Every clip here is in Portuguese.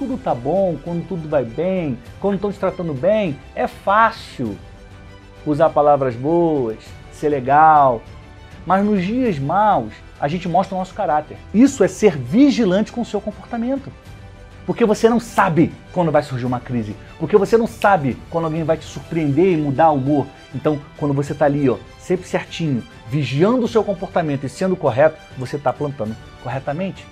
tudo tá bom, quando tudo vai bem, quando estão te tratando bem, é fácil usar palavras boas, ser legal. Mas nos dias maus, a gente mostra o nosso caráter. Isso é ser vigilante com o seu comportamento. Porque você não sabe quando vai surgir uma crise. Porque você não sabe quando alguém vai te surpreender e mudar o humor. Então, quando você está ali, ó, sempre certinho, vigiando o seu comportamento e sendo correto, você está plantando corretamente.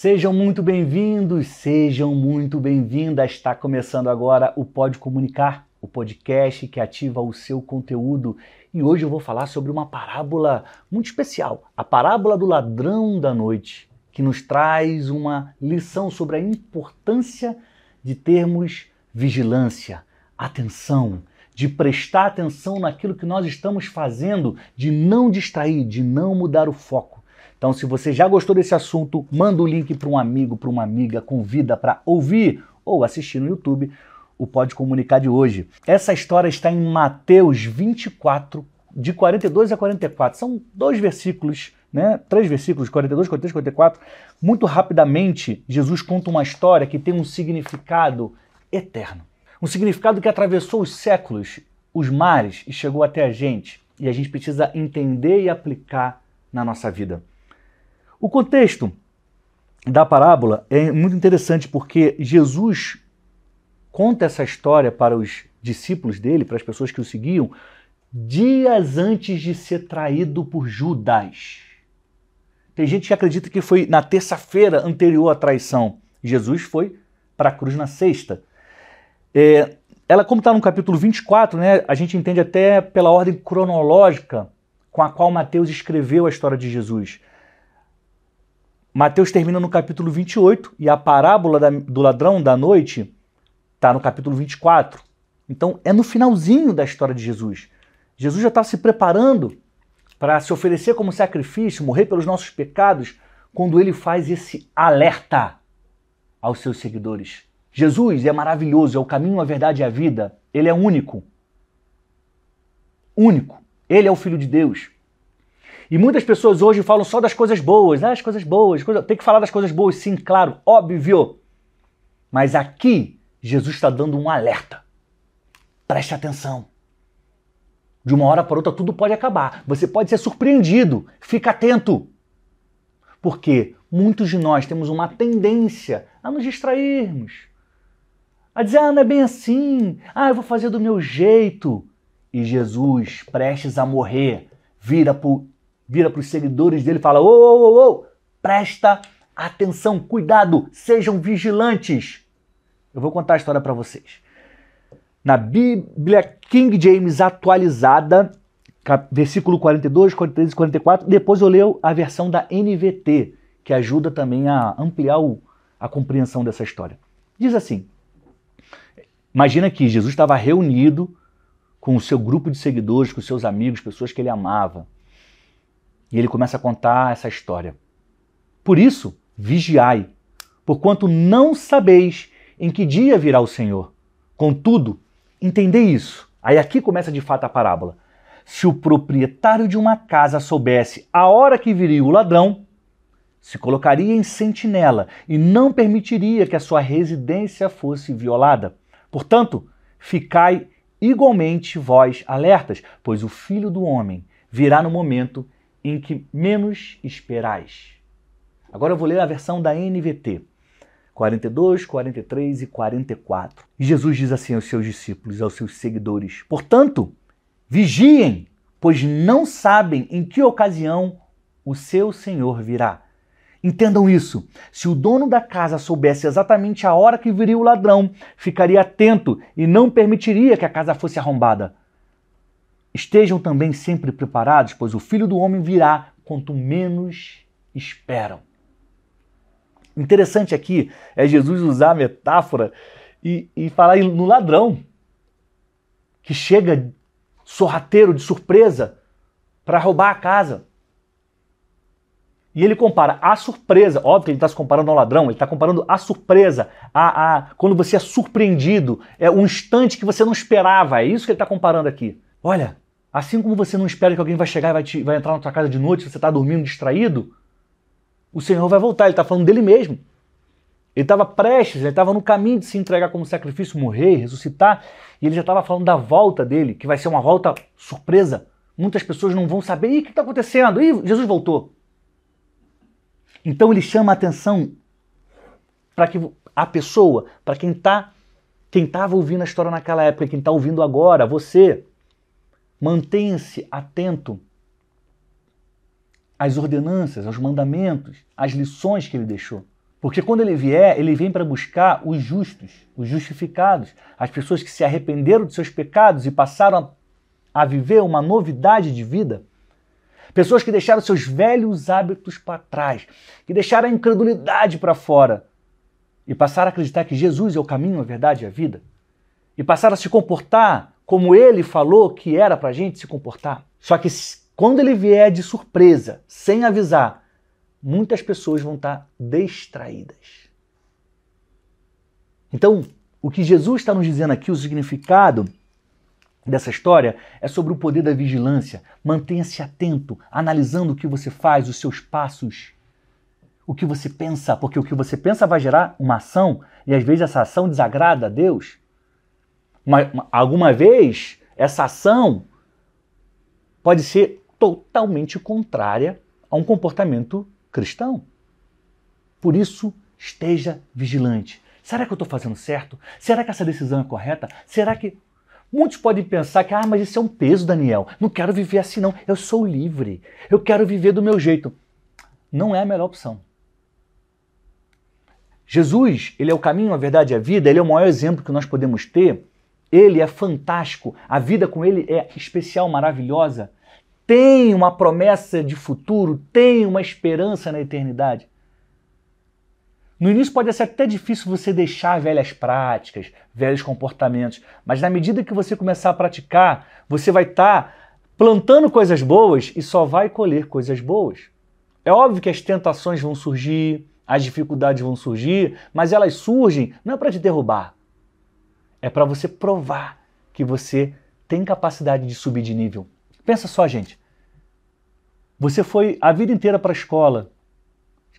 Sejam muito bem-vindos, sejam muito bem-vindas. Está começando agora o Pode Comunicar, o podcast que ativa o seu conteúdo. E hoje eu vou falar sobre uma parábola muito especial, a parábola do ladrão da noite, que nos traz uma lição sobre a importância de termos vigilância, atenção, de prestar atenção naquilo que nós estamos fazendo, de não distrair, de não mudar o foco então, se você já gostou desse assunto, manda o link para um amigo, para uma amiga, convida para ouvir ou assistir no YouTube o Pode Comunicar de hoje. Essa história está em Mateus 24, de 42 a 44. São dois versículos, né? Três versículos, 42, 43, 44. Muito rapidamente, Jesus conta uma história que tem um significado eterno. Um significado que atravessou os séculos, os mares e chegou até a gente. E a gente precisa entender e aplicar na nossa vida. O contexto da parábola é muito interessante porque Jesus conta essa história para os discípulos dele, para as pessoas que o seguiam, dias antes de ser traído por Judas. Tem gente que acredita que foi na terça-feira anterior à traição. Jesus foi para a cruz na sexta. É, ela, como está no capítulo 24, né, a gente entende até pela ordem cronológica com a qual Mateus escreveu a história de Jesus. Mateus termina no capítulo 28 e a parábola da, do ladrão da noite está no capítulo 24. Então é no finalzinho da história de Jesus. Jesus já está se preparando para se oferecer como sacrifício, morrer pelos nossos pecados, quando ele faz esse alerta aos seus seguidores. Jesus é maravilhoso, é o caminho, a verdade e a vida. Ele é único. Único. Ele é o Filho de Deus. E muitas pessoas hoje falam só das coisas boas, né? as coisas boas, tem que falar das coisas boas, sim, claro, óbvio. Mas aqui Jesus está dando um alerta. Preste atenção. De uma hora para outra tudo pode acabar. Você pode ser surpreendido. Fica atento. Porque muitos de nós temos uma tendência a nos distrairmos. A dizer, ah, não é bem assim. Ah, eu vou fazer do meu jeito. E Jesus, prestes a morrer, vira para vira para os seguidores dele e fala: ô, ô, ô, ô, presta atenção, cuidado, sejam vigilantes. Eu vou contar a história para vocês. Na Bíblia King James atualizada, versículo 42, 43 e 44, depois eu leio a versão da NVT, que ajuda também a ampliar o, a compreensão dessa história. Diz assim: Imagina que Jesus estava reunido com o seu grupo de seguidores, com seus amigos, pessoas que ele amava. E ele começa a contar essa história. Por isso, vigiai, porquanto não sabeis em que dia virá o Senhor. Contudo, entendei isso. Aí aqui começa de fato a parábola. Se o proprietário de uma casa soubesse a hora que viria o ladrão, se colocaria em sentinela e não permitiria que a sua residência fosse violada. Portanto, ficai igualmente vós alertas, pois o filho do homem virá no momento em que menos esperais. Agora eu vou ler a versão da NVT. 42, 43 e 44. E Jesus diz assim aos seus discípulos, aos seus seguidores: Portanto, vigiem, pois não sabem em que ocasião o seu Senhor virá. Entendam isso. Se o dono da casa soubesse exatamente a hora que viria o ladrão, ficaria atento e não permitiria que a casa fosse arrombada. Estejam também sempre preparados, pois o filho do homem virá quanto menos esperam. Interessante aqui é Jesus usar a metáfora e, e falar no ladrão que chega sorrateiro de surpresa para roubar a casa. E ele compara a surpresa, óbvio que ele está se comparando ao ladrão, ele está comparando a surpresa, a, a, quando você é surpreendido, é um instante que você não esperava, é isso que ele está comparando aqui. Olha, Assim como você não espera que alguém vai chegar e vai, te, vai entrar na tua casa de noite, você está dormindo distraído, o Senhor vai voltar. Ele está falando dele mesmo. Ele estava prestes, ele estava no caminho de se entregar como sacrifício, morrer, ressuscitar, e ele já estava falando da volta dele, que vai ser uma volta surpresa. Muitas pessoas não vão saber, o que está acontecendo? Ih, Jesus voltou. Então ele chama a atenção para que a pessoa, para quem está quem estava ouvindo a história naquela época, quem está ouvindo agora, você, mantenha-se atento às ordenanças, aos mandamentos, às lições que ele deixou. Porque quando ele vier, ele vem para buscar os justos, os justificados, as pessoas que se arrependeram de seus pecados e passaram a, a viver uma novidade de vida. Pessoas que deixaram seus velhos hábitos para trás, que deixaram a incredulidade para fora e passaram a acreditar que Jesus é o caminho, a verdade e a vida. E passaram a se comportar como ele falou que era para a gente se comportar. Só que quando ele vier de surpresa, sem avisar, muitas pessoas vão estar distraídas. Então, o que Jesus está nos dizendo aqui, o significado dessa história é sobre o poder da vigilância. Mantenha-se atento, analisando o que você faz, os seus passos, o que você pensa, porque o que você pensa vai gerar uma ação e às vezes essa ação desagrada a Deus. Uma, uma, alguma vez essa ação pode ser totalmente contrária a um comportamento cristão. Por isso, esteja vigilante. Será que eu estou fazendo certo? Será que essa decisão é correta? Será que. Muitos podem pensar que, ah, mas isso é um peso, Daniel. Não quero viver assim, não. Eu sou livre. Eu quero viver do meu jeito. Não é a melhor opção. Jesus, ele é o caminho, a verdade e a vida, ele é o maior exemplo que nós podemos ter. Ele é fantástico, a vida com ele é especial, maravilhosa tem uma promessa de futuro, tem uma esperança na eternidade. No início pode ser até difícil você deixar velhas práticas, velhos comportamentos, mas na medida que você começar a praticar, você vai estar tá plantando coisas boas e só vai colher coisas boas. É óbvio que as tentações vão surgir, as dificuldades vão surgir, mas elas surgem não é para te derrubar, é para você provar que você tem capacidade de subir de nível. Pensa só, gente. Você foi a vida inteira para a escola,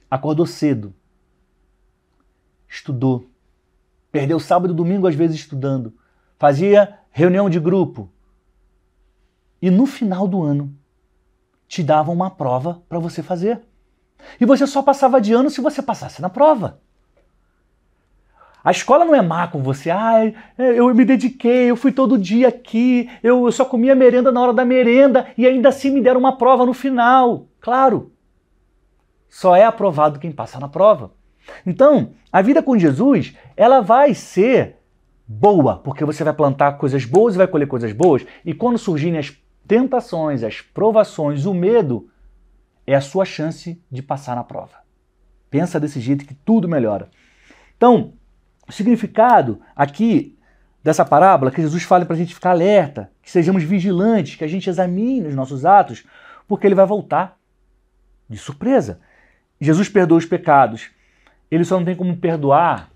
acordou cedo, estudou, perdeu sábado e domingo às vezes estudando, fazia reunião de grupo. E no final do ano te davam uma prova para você fazer. E você só passava de ano se você passasse na prova. A escola não é má com você. Ah, eu me dediquei, eu fui todo dia aqui, eu só comia merenda na hora da merenda e ainda assim me deram uma prova no final. Claro, só é aprovado quem passa na prova. Então, a vida com Jesus, ela vai ser boa, porque você vai plantar coisas boas e vai colher coisas boas. E quando surgirem as tentações, as provações, o medo, é a sua chance de passar na prova. Pensa desse jeito que tudo melhora. Então, o significado aqui dessa parábola que Jesus fala para a gente ficar alerta, que sejamos vigilantes, que a gente examine os nossos atos, porque ele vai voltar de surpresa. Jesus perdoa os pecados. Ele só não tem como perdoar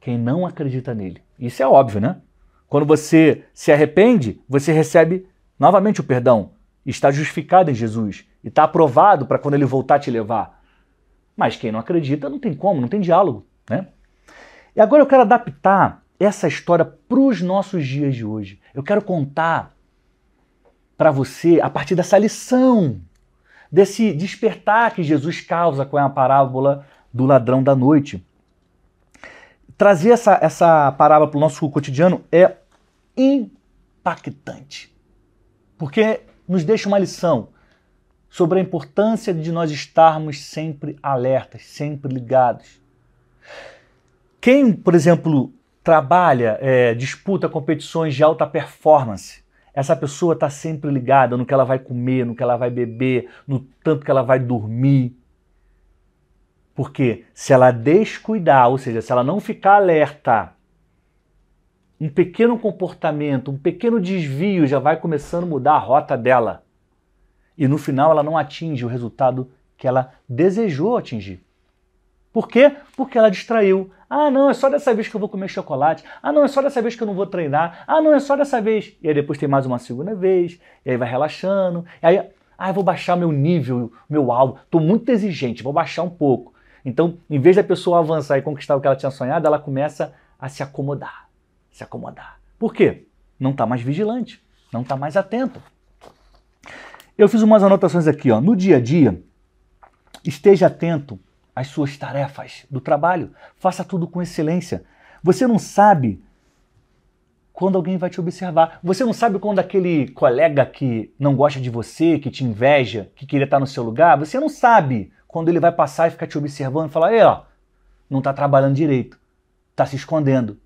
quem não acredita nele. Isso é óbvio, né? Quando você se arrepende, você recebe novamente o perdão. Está justificado em Jesus. E está aprovado para quando ele voltar te levar. Mas quem não acredita não tem como, não tem diálogo. Né? E agora eu quero adaptar essa história para os nossos dias de hoje. Eu quero contar para você a partir dessa lição, desse despertar que Jesus causa com a parábola do ladrão da noite. Trazer essa, essa parábola para o nosso cotidiano é impactante, porque nos deixa uma lição sobre a importância de nós estarmos sempre alertas, sempre ligados. Quem, por exemplo, trabalha, é, disputa competições de alta performance, essa pessoa está sempre ligada no que ela vai comer, no que ela vai beber, no tanto que ela vai dormir. Porque se ela descuidar, ou seja, se ela não ficar alerta, um pequeno comportamento, um pequeno desvio já vai começando a mudar a rota dela. E no final ela não atinge o resultado que ela desejou atingir. Por quê? Porque ela distraiu. Ah, não, é só dessa vez que eu vou comer chocolate. Ah, não, é só dessa vez que eu não vou treinar. Ah, não, é só dessa vez. E aí depois tem mais uma segunda vez. E aí vai relaxando. E aí, ah, eu vou baixar meu nível, meu alvo. Estou muito exigente, vou baixar um pouco. Então, em vez da pessoa avançar e conquistar o que ela tinha sonhado, ela começa a se acomodar. Se acomodar. Por quê? Não está mais vigilante, não está mais atento. Eu fiz umas anotações aqui, ó. No dia a dia, esteja atento às suas tarefas do trabalho. Faça tudo com excelência. Você não sabe quando alguém vai te observar. Você não sabe quando aquele colega que não gosta de você, que te inveja, que queria estar no seu lugar, você não sabe quando ele vai passar e ficar te observando e falar: "Ei, ó, não está trabalhando direito, está se escondendo".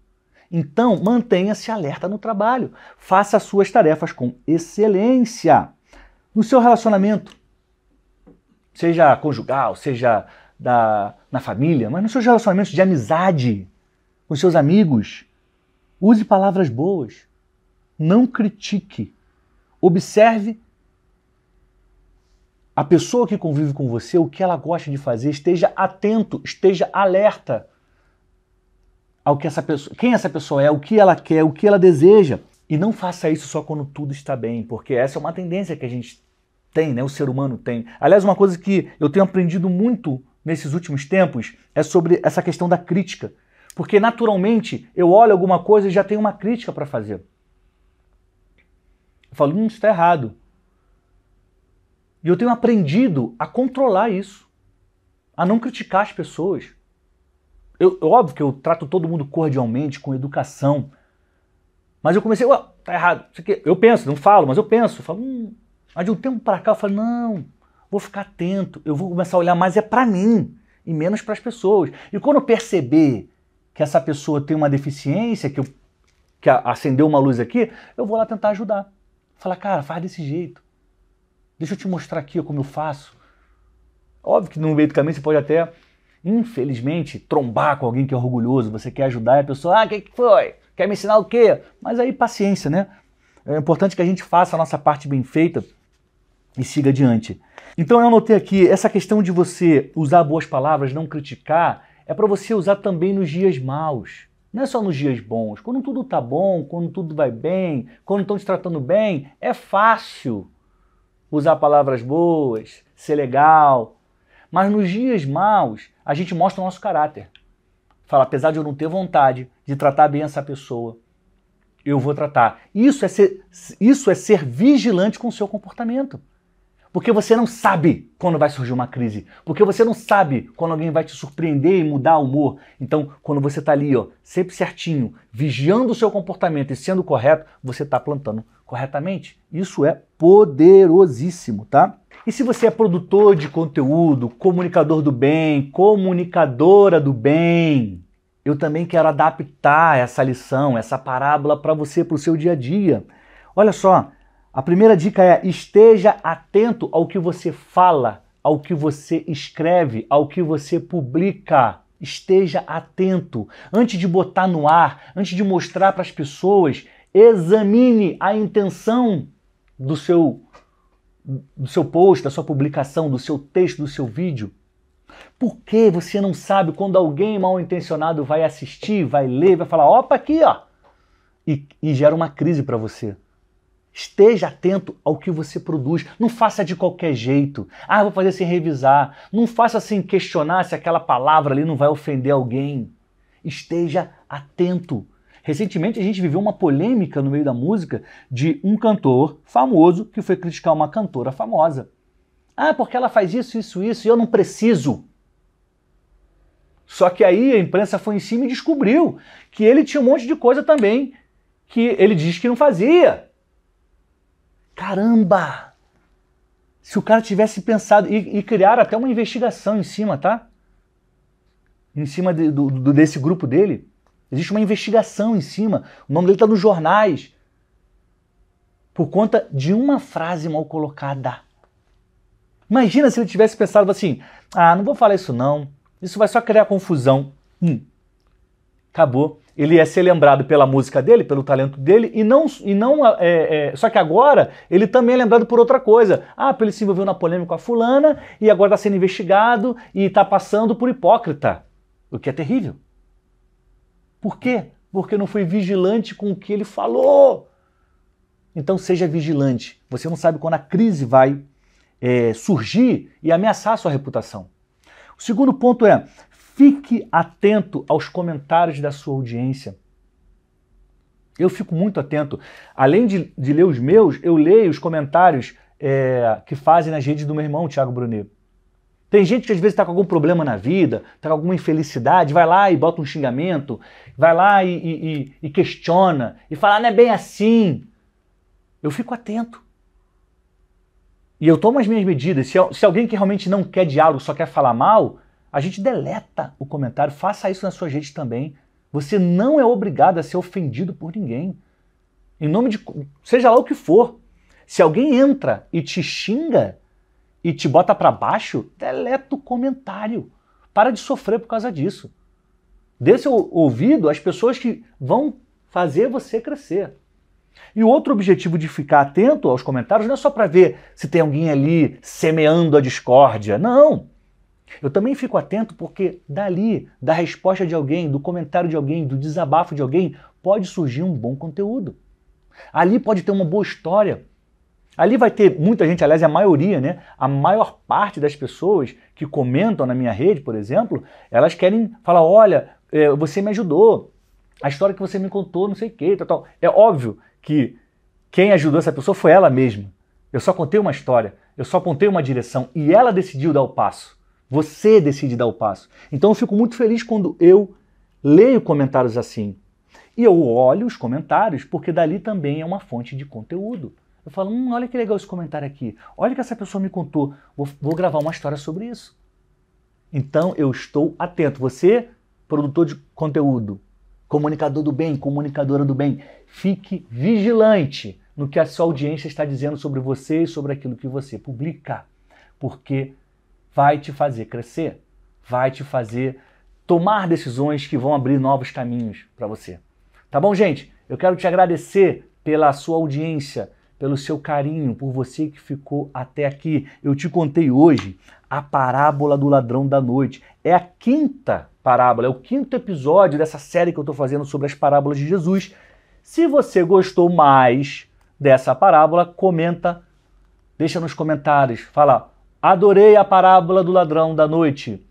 Então, mantenha-se alerta no trabalho. Faça as suas tarefas com excelência. No seu relacionamento, seja conjugal, seja da, na família, mas nos seus relacionamentos de amizade, com seus amigos, use palavras boas. Não critique. Observe a pessoa que convive com você, o que ela gosta de fazer, esteja atento, esteja alerta ao que essa pessoa, quem essa pessoa é, o que ela quer, o que ela deseja. E não faça isso só quando tudo está bem, porque essa é uma tendência que a gente tem, né? O ser humano tem. Aliás, uma coisa que eu tenho aprendido muito nesses últimos tempos é sobre essa questão da crítica. Porque naturalmente eu olho alguma coisa e já tenho uma crítica para fazer. Eu falo, hum, isso está errado. E eu tenho aprendido a controlar isso, a não criticar as pessoas. Eu, óbvio que eu trato todo mundo cordialmente, com educação. Mas eu comecei, ué, tá errado. Eu penso, não falo, mas eu penso. Eu falo, hum. Mas de um tempo para cá eu falo, não, vou ficar atento, eu vou começar a olhar mais é para mim e menos para as pessoas. E quando eu perceber que essa pessoa tem uma deficiência, que, eu, que acendeu uma luz aqui, eu vou lá tentar ajudar. Falar, cara, faz desse jeito. Deixa eu te mostrar aqui como eu faço. Óbvio que no meio do caminho você pode até, infelizmente, trombar com alguém que é orgulhoso, você quer ajudar e a pessoa, ah, o que, que foi? Quer me ensinar o quê? Mas aí paciência, né? É importante que a gente faça a nossa parte bem feita e siga adiante. Então eu anotei aqui, essa questão de você usar boas palavras, não criticar, é para você usar também nos dias maus. Não é só nos dias bons. Quando tudo tá bom, quando tudo vai bem, quando estão te tratando bem, é fácil usar palavras boas, ser legal. Mas nos dias maus, a gente mostra o nosso caráter. Fala, apesar de eu não ter vontade de tratar bem essa pessoa, eu vou tratar. Isso é ser, isso é ser vigilante com o seu comportamento. Porque você não sabe quando vai surgir uma crise. Porque você não sabe quando alguém vai te surpreender e mudar o humor. Então, quando você está ali, ó, sempre certinho, vigiando o seu comportamento e sendo correto, você está plantando corretamente. Isso é poderosíssimo, tá? E se você é produtor de conteúdo, comunicador do bem, comunicadora do bem, eu também quero adaptar essa lição, essa parábola para você, para o seu dia a dia. Olha só, a primeira dica é esteja atento ao que você fala, ao que você escreve, ao que você publica. Esteja atento. Antes de botar no ar, antes de mostrar para as pessoas, examine a intenção do seu do seu post, da sua publicação, do seu texto, do seu vídeo. Por que você não sabe quando alguém mal intencionado vai assistir, vai ler, vai falar, opa, aqui, ó, e, e gera uma crise para você? Esteja atento ao que você produz. Não faça de qualquer jeito. Ah, vou fazer sem revisar. Não faça sem questionar se aquela palavra ali não vai ofender alguém. Esteja atento. Recentemente a gente viveu uma polêmica no meio da música de um cantor famoso que foi criticar uma cantora famosa. Ah, porque ela faz isso, isso, isso e eu não preciso. Só que aí a imprensa foi em cima e descobriu que ele tinha um monte de coisa também que ele diz que não fazia. Caramba! Se o cara tivesse pensado e, e criar até uma investigação em cima, tá? Em cima de, do, do, desse grupo dele. Existe uma investigação em cima. O nome dele está nos jornais. Por conta de uma frase mal colocada. Imagina se ele tivesse pensado assim: ah, não vou falar isso não. Isso vai só criar confusão. Hum. Acabou. Ele ia ser lembrado pela música dele, pelo talento dele, e não. E não é, é, só que agora ele também é lembrado por outra coisa. Ah, ele se envolveu na polêmica com a fulana e agora está sendo investigado e está passando por hipócrita. O que é terrível. Por quê? Porque não foi vigilante com o que ele falou. Então seja vigilante. Você não sabe quando a crise vai é, surgir e ameaçar sua reputação. O segundo ponto é Fique atento aos comentários da sua audiência. Eu fico muito atento. Além de, de ler os meus, eu leio os comentários é, que fazem nas redes do meu irmão, Thiago Brunet. Tem gente que às vezes está com algum problema na vida, está com alguma infelicidade, vai lá e bota um xingamento, vai lá e, e, e questiona, e fala, ah, não é bem assim. Eu fico atento. E eu tomo as minhas medidas. Se, se alguém que realmente não quer diálogo, só quer falar mal, a gente deleta o comentário, faça isso nas suas redes também. Você não é obrigado a ser ofendido por ninguém. Em nome de. seja lá o que for. Se alguém entra e te xinga e te bota para baixo, deleta o comentário. Para de sofrer por causa disso. Dê seu ouvido às pessoas que vão fazer você crescer. E o outro objetivo de ficar atento aos comentários não é só para ver se tem alguém ali semeando a discórdia. Não. Eu também fico atento porque dali, da resposta de alguém, do comentário de alguém, do desabafo de alguém, pode surgir um bom conteúdo. Ali pode ter uma boa história. Ali vai ter muita gente, aliás, a maioria, né? A maior parte das pessoas que comentam na minha rede, por exemplo, elas querem falar: olha, é, você me ajudou, a história que você me contou, não sei o quê, tal, tal. É óbvio que quem ajudou essa pessoa foi ela mesma. Eu só contei uma história, eu só apontei uma direção e ela decidiu dar o passo. Você decide dar o passo. Então eu fico muito feliz quando eu leio comentários assim. E eu olho os comentários porque dali também é uma fonte de conteúdo. Eu falo, hum, olha que legal esse comentário aqui. Olha que essa pessoa me contou. Vou, vou gravar uma história sobre isso. Então eu estou atento. Você, produtor de conteúdo, comunicador do bem, comunicadora do bem, fique vigilante no que a sua audiência está dizendo sobre você e sobre aquilo que você publica. Porque vai te fazer crescer, vai te fazer tomar decisões que vão abrir novos caminhos para você. Tá bom, gente? Eu quero te agradecer pela sua audiência, pelo seu carinho, por você que ficou até aqui. Eu te contei hoje a parábola do ladrão da noite. É a quinta parábola, é o quinto episódio dessa série que eu estou fazendo sobre as parábolas de Jesus. Se você gostou mais dessa parábola, comenta, deixa nos comentários, fala Adorei a parábola do ladrão da noite.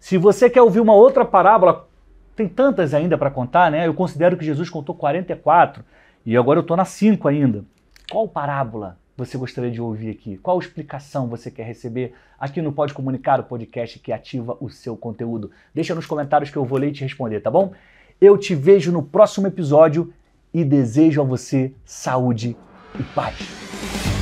Se você quer ouvir uma outra parábola, tem tantas ainda para contar, né? Eu considero que Jesus contou 44 e agora eu estou na 5 ainda. Qual parábola você gostaria de ouvir aqui? Qual explicação você quer receber aqui no Pode Comunicar, o podcast que ativa o seu conteúdo? Deixa nos comentários que eu vou ler e te responder, tá bom? Eu te vejo no próximo episódio e desejo a você saúde e paz.